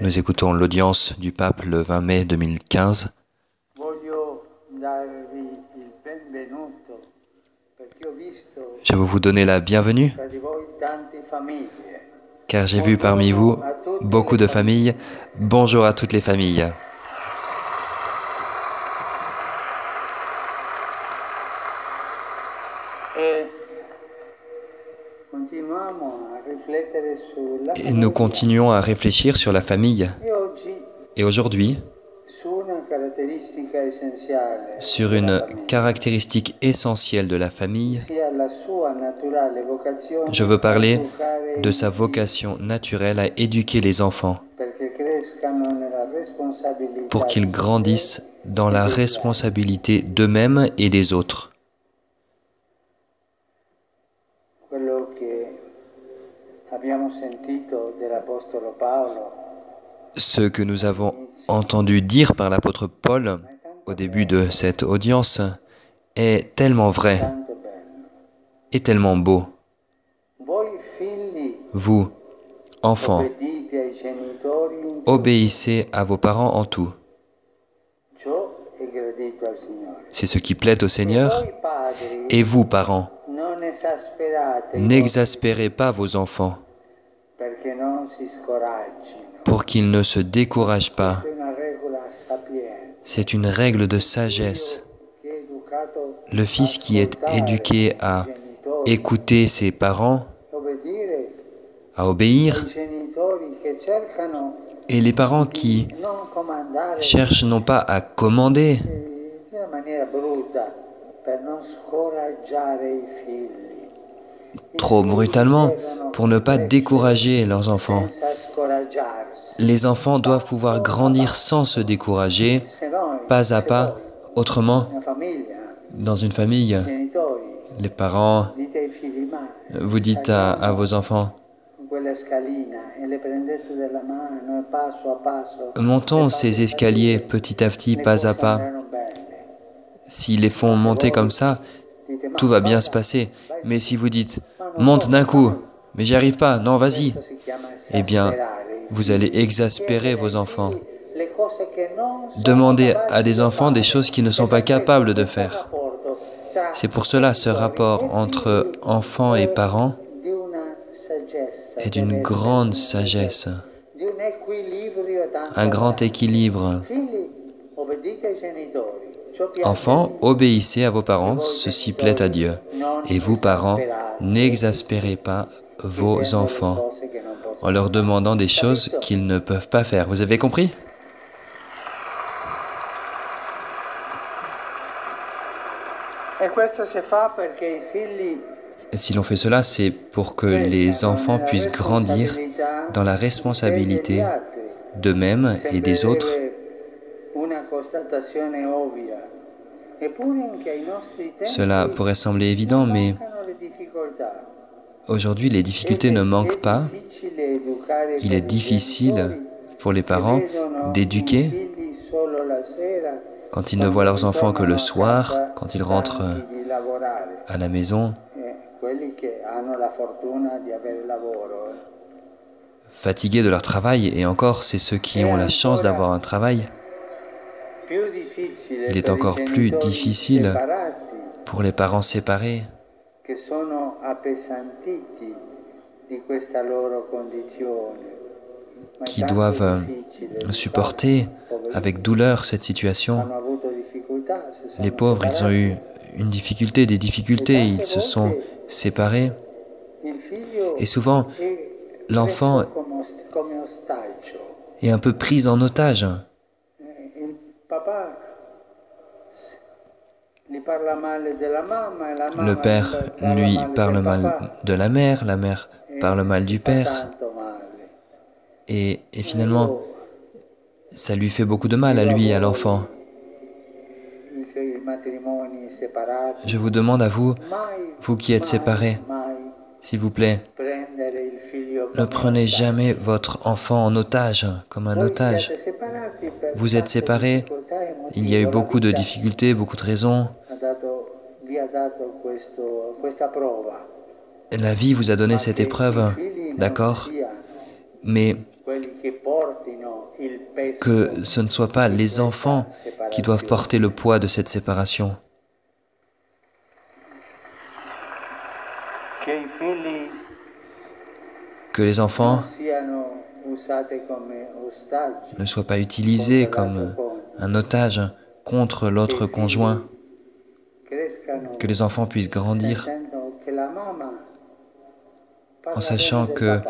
Nous écoutons l'audience du pape le 20 mai 2015. Je veux vous donner la bienvenue car j'ai vu parmi vous beaucoup de familles. Bonjour à toutes les familles. Et nous continuons à réfléchir sur la famille. Et aujourd'hui, sur une caractéristique essentielle de la famille, je veux parler de sa vocation naturelle à éduquer les enfants pour qu'ils grandissent dans la responsabilité d'eux-mêmes et des autres. Ce que nous avons entendu dire par l'apôtre Paul au début de cette audience est tellement vrai et tellement beau. Vous, enfants, obéissez à vos parents en tout. C'est ce qui plaît au Seigneur. Et vous, parents, n'exaspérez pas vos enfants pour qu'ils ne se découragent pas. C'est une règle de sagesse. Le fils qui est éduqué à écouter ses parents, à obéir, et les parents qui cherchent non pas à commander, trop brutalement pour ne pas décourager leurs enfants. Les enfants doivent pouvoir grandir sans se décourager, pas à pas. Autrement, dans une famille, les parents, vous dites à, vos enfants, montons ces escaliers petit à petit, pas à pas. S'ils les font monter comme ça, tout va bien se passer. Mais si vous dites, monte d'un coup, mais j'y arrive pas, non, vas-y, eh bien, vous allez exaspérer vos enfants. Demandez à des enfants des choses qu'ils ne sont pas capables de faire. C'est pour cela ce rapport entre enfants et parents est d'une grande sagesse, un grand équilibre. Enfants, obéissez à vos parents, ceci plaît à Dieu. Et vous, parents, n'exaspérez pas vos enfants en leur demandant des choses qu'ils ne peuvent pas faire. Vous avez compris? Si l'on fait cela, c'est pour que les enfants puissent grandir dans la responsabilité d'eux-mêmes et des autres. Cela pourrait sembler évident, mais aujourd'hui les difficultés ne manquent pas. Il est difficile pour les parents d'éduquer quand ils ne voient leurs enfants que le soir, quand ils rentrent à la maison. Fatigués de leur travail, et encore, c'est ceux qui ont la chance d'avoir un travail. Il est encore plus difficile pour les parents séparés qui doivent supporter avec douleur cette situation. Les pauvres, ils ont eu une difficulté, des difficultés, ils se sont séparés. Et souvent, l'enfant est un peu pris en otage. Le père lui parle mal de la mère, la mère parle mal du père. Et, finalement, ça lui fait beaucoup de mal à lui, à l'enfant. Je vous demande à vous, vous qui êtes séparés, s'il vous plaît, ne prenez jamais votre enfant en otage, comme un otage. Vous êtes séparés, il y a eu beaucoup de difficultés, beaucoup de raisons. La vie vous a donné cette épreuve, d'accord? Mais que ce ne soit pas les enfants qui doivent porter le poids de cette séparation. Que les enfants ne soient pas utilisés comme un otage contre l'autre conjoint. Que les enfants puissent grandir en sachant que,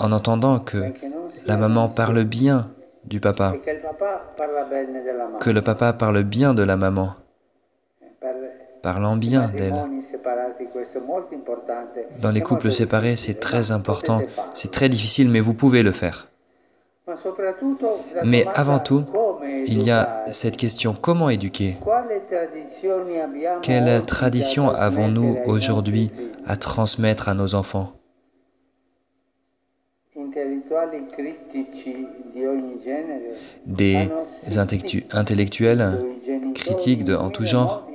en entendant que la maman parle bien du papa, que le papa parle bien de la maman, parlant bien d'elle. Dans les couples séparés, c'est très important, c'est très difficile, mais vous pouvez le faire. Mais avant tout, il y a cette question, comment éduquer? Quelle tradition avons-nous aujourd'hui à transmettre à nos enfants? Des intellectuels critiques de, en tout genre?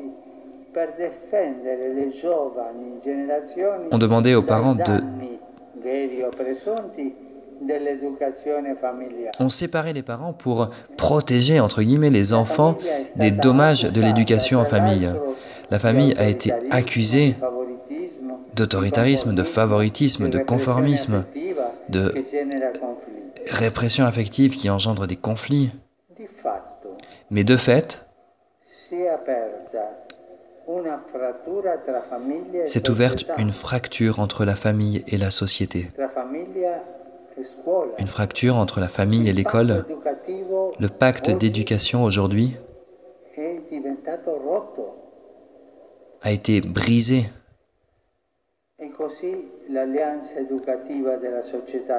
Ont demandé aux parents de ont séparé les parents pour protéger, entre guillemets, les enfants des dommages de l'éducation en famille. La famille a été accusée d'autoritarisme, de favoritisme, de conformisme, de répression affective qui engendre des conflits. Mais de fait, s'est ouverte une fracture entre la famille et la société. Une fracture entre la famille et l'école. Le pacte d'éducation aujourd'hui a été brisé.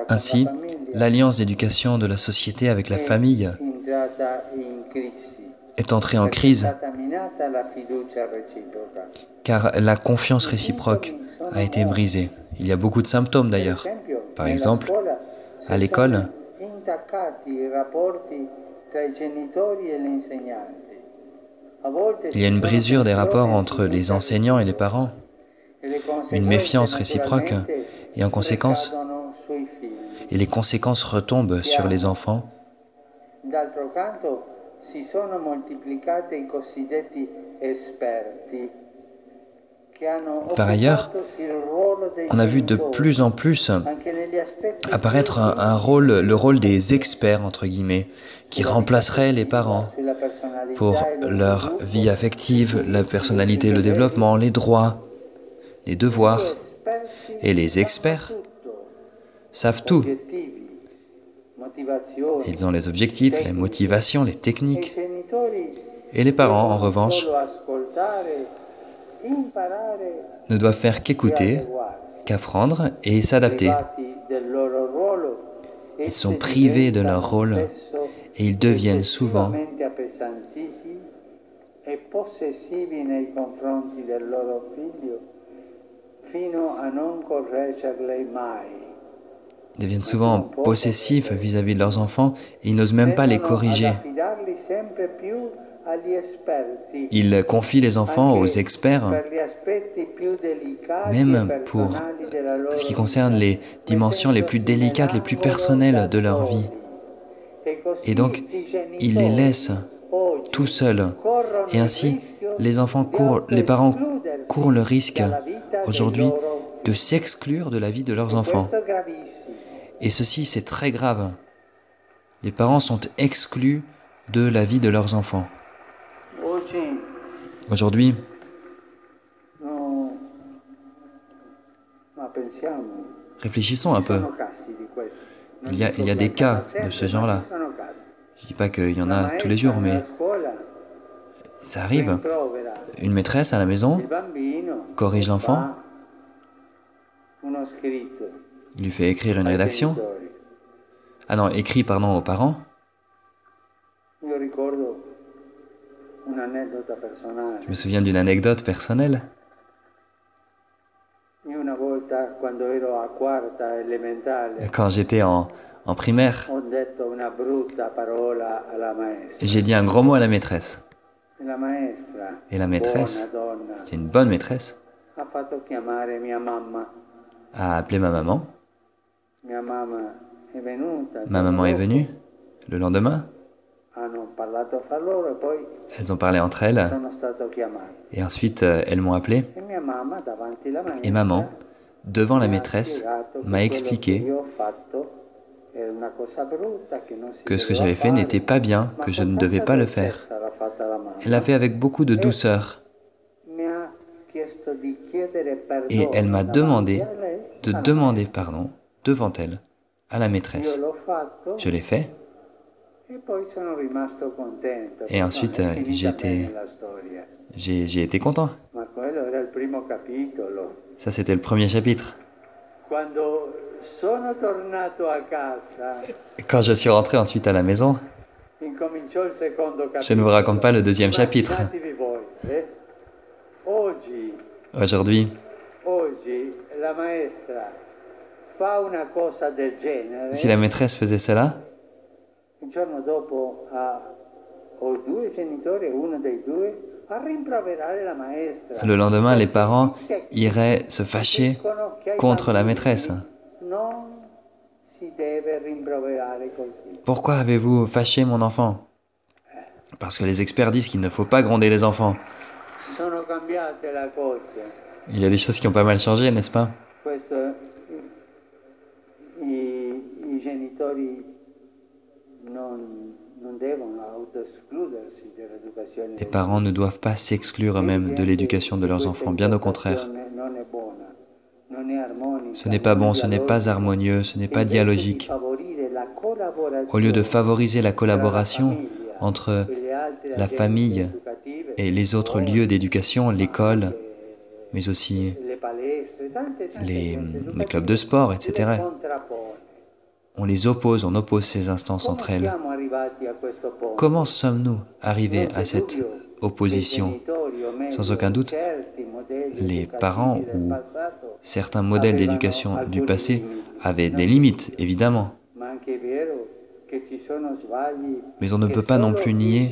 Ainsi, l'alliance d'éducation de la société avec la famille est entrée en crise car la confiance réciproque a été brisée. Il y a beaucoup de symptômes d'ailleurs. Par exemple, à l'école, il y a une brisure des rapports entre les enseignants et les parents, une méfiance réciproque, et en conséquence, et les conséquences retombent sur les enfants. Par ailleurs, on a vu de plus en plus apparaître un, rôle, le rôle des experts, entre guillemets, qui remplaceraient les parents pour leur vie affective, la personnalité, le développement, les droits, les devoirs. Et les experts savent tout. Ils ont les objectifs, les motivations, les techniques. Et les parents, en revanche, ne doivent faire qu'écouter, qu'apprendre et s'adapter. Ils sont privés de leur rôle et ils deviennent souvent deviennent souvent possessifs vis-à-vis de leurs enfants et ils n'osent même pas les corriger. Ils confient les enfants aux experts, même pour ce qui concerne les dimensions les plus délicates, les plus personnelles de leur vie. Et donc, ils les laissent tout seuls. Et ainsi, les enfants courent, les parents courent le risque aujourd'hui de s'exclure de la vie de leurs enfants. Et ceci, c'est très grave. Les parents sont exclus de la vie de leurs enfants. Aujourd'hui, réfléchissons un peu. Il y a, il y a des cas de ce genre-là. Je ne dis pas qu'il y en a tous les jours, mais ça arrive. Une maîtresse à la maison corrige l'enfant, lui fait écrire une rédaction. Ah non, écrit, pardon, aux parents. Je me souviens d'une anecdote personnelle. Quand j'étais en, en primaire, j'ai dit un gros mot à la maîtresse. Et la maîtresse, c'était une bonne maîtresse, a appelé ma maman. Ma maman est venue le lendemain? Elles ont parlé entre elles. Et ensuite, euh, elles m'ont appelé. Et maman, devant la maîtresse, m'a expliqué que ce que j'avais fait n'était pas bien, que je ne devais pas le faire. Elle l'a fait avec beaucoup de douceur. Et elle m'a demandé de demander pardon devant elle, à la maîtresse. Je l'ai fait. Et ensuite, euh, j'ai été, j'ai été content. Ça, c'était le premier chapitre. Quand je suis rentré ensuite à la maison, je ne vous raconte pas le deuxième chapitre. Eh? Aujourd'hui, si la maîtresse faisait cela, le lendemain, les parents iraient se fâcher contre la maîtresse. Pourquoi avez-vous fâché mon enfant? Parce que les experts disent qu'il ne faut pas gronder les enfants. Il y a des choses qui ont pas mal changé, n'est-ce pas? Les parents ne doivent pas s'exclure eux-mêmes de l'éducation de leurs enfants, bien au contraire. Ce n'est pas bon, ce n'est pas harmonieux, ce n'est pas dialogique. Au lieu de favoriser la collaboration entre la famille et les autres lieux d'éducation, l'école, mais aussi les, les, clubs de sport, etc. On les oppose, on oppose ces instances entre elles. Comment sommes-nous arrivés à cette opposition? Sans aucun doute, les parents ou certains modèles d'éducation du passé avaient des limites, évidemment. Mais on ne peut pas non plus nier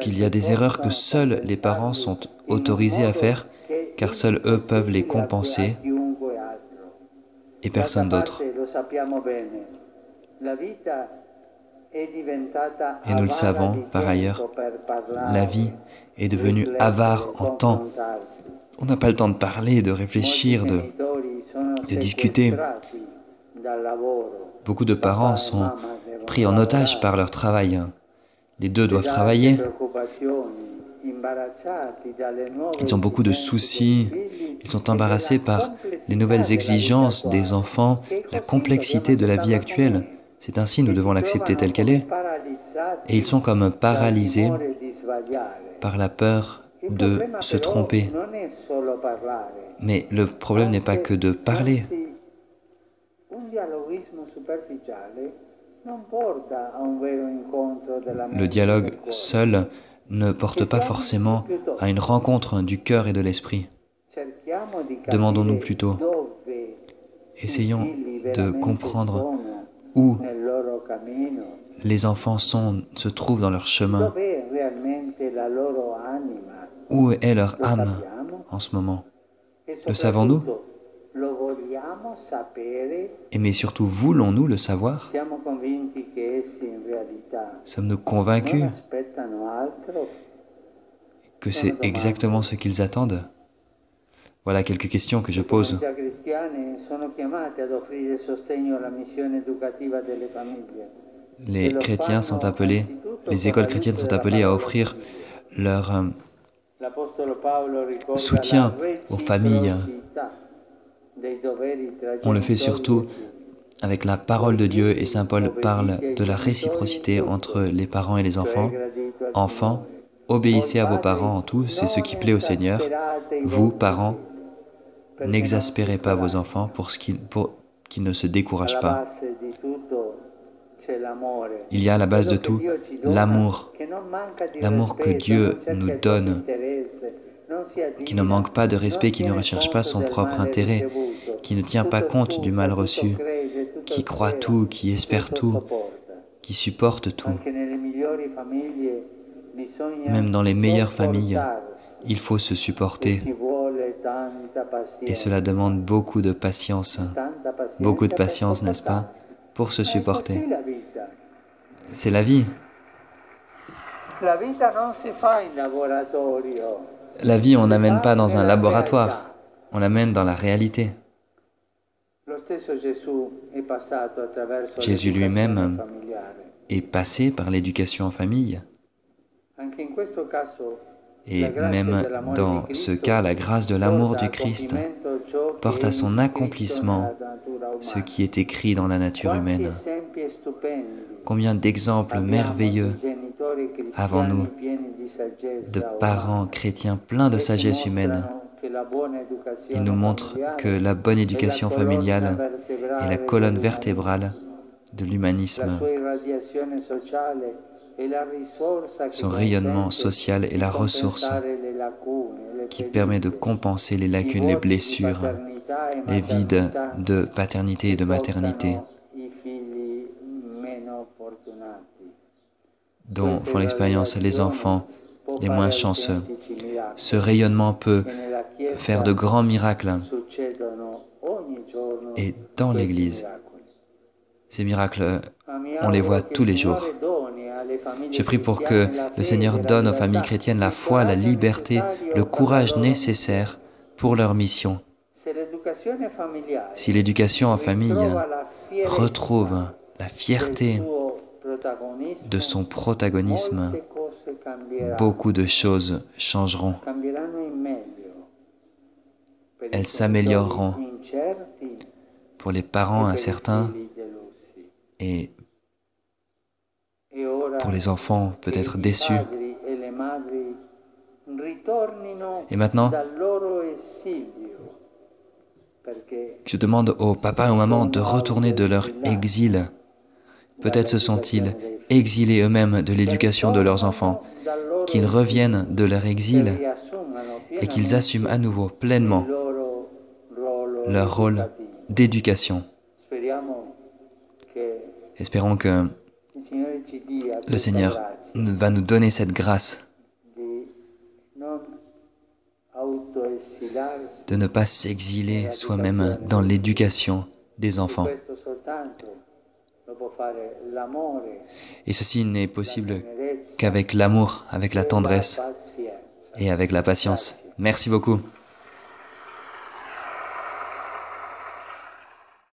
qu'il y a des erreurs que seuls les parents sont autorisés à faire, car seuls eux peuvent les compenser et personne d'autre. Et nous le savons par ailleurs, la vie est devenue avare en temps. On n'a pas le temps de parler, de réfléchir, de, discuter. Beaucoup de parents sont pris en otage par leur travail. Les deux doivent travailler. Ils ont beaucoup de soucis, ils sont embarrassés par les nouvelles exigences des enfants, la complexité de la vie actuelle. C'est ainsi, nous devons l'accepter telle qu'elle est. Et ils sont comme paralysés par la peur de se tromper. Mais le problème n'est pas que de parler. Le dialogue seul ne porte pas forcément à une rencontre du cœur et de l'esprit. Demandons-nous plutôt, essayons de comprendre où les enfants se trouvent dans leur chemin, où est leur âme en ce moment? Le savons-nous? Et mais surtout, voulons-nous le savoir? Sommes-nous convaincus que c'est exactement ce qu'ils attendent? Voilà quelques questions que je pose. Les chrétiens sont appelés, les écoles chrétiennes sont appelées à offrir leur euh, soutien aux familles on le fait surtout avec la parole de Dieu et Saint Paul parle de la réciprocité entre les parents et les enfants. Enfants, obéissez à vos parents en tout, c'est ce qui plaît au Seigneur. Vous, parents, n'exaspérez pas vos enfants pour qu'ils ne se découragent pas. Il y a à la base de tout l'amour, l'amour que Dieu nous donne qui ne manque pas de respect, qui ne recherche pas son propre intérêt, qui ne tient pas compte du mal reçu, qui croit tout, qui espère tout, qui supporte tout. Même dans les meilleures familles, il faut se supporter. Et cela demande beaucoup de patience. Beaucoup de patience, n'est-ce pas, pour se supporter. C'est la vie. La vie, on n'amène pas dans un laboratoire, on l'amène dans la réalité. Jésus lui-même est passé par l'éducation en famille. Et même dans ce cas, la grâce de l'amour du Christ porte à son accomplissement ce qui est écrit dans la nature humaine. Combien d'exemples merveilleux avons-nous de parents chrétiens pleins de sagesse humaine. Ils nous montrent que la bonne éducation familiale est la colonne vertébrale de l'humanisme. Son rayonnement social est la ressource qui permet de compenser les lacunes, les blessures, les vides de paternité et de maternité dont font l'expérience les enfants les moins chanceux. Ce rayonnement peut faire de grands miracles et dans l'Église, ces miracles, on les voit tous les jours. Je prie pour que le Seigneur donne aux familles chrétiennes la foi, la liberté, le courage nécessaire pour leur mission. Si l'éducation en famille retrouve la fierté de son protagonisme, beaucoup de choses changeront. Elles s'amélioreront pour les parents incertains et pour les enfants peut-être déçus. Et maintenant, je demande aux papas et aux mamans de retourner de leur exil. Peut-être se sont-ils exilés eux-mêmes de l'éducation de leurs enfants, qu'ils reviennent de leur exil et qu'ils assument à nouveau pleinement leur rôle d'éducation. Espérons que le Seigneur va nous donner cette grâce de ne pas s'exiler soi-même dans l'éducation des enfants. Et ceci n'est possible qu'avec l'amour, avec la tendresse et avec la patience. Merci beaucoup.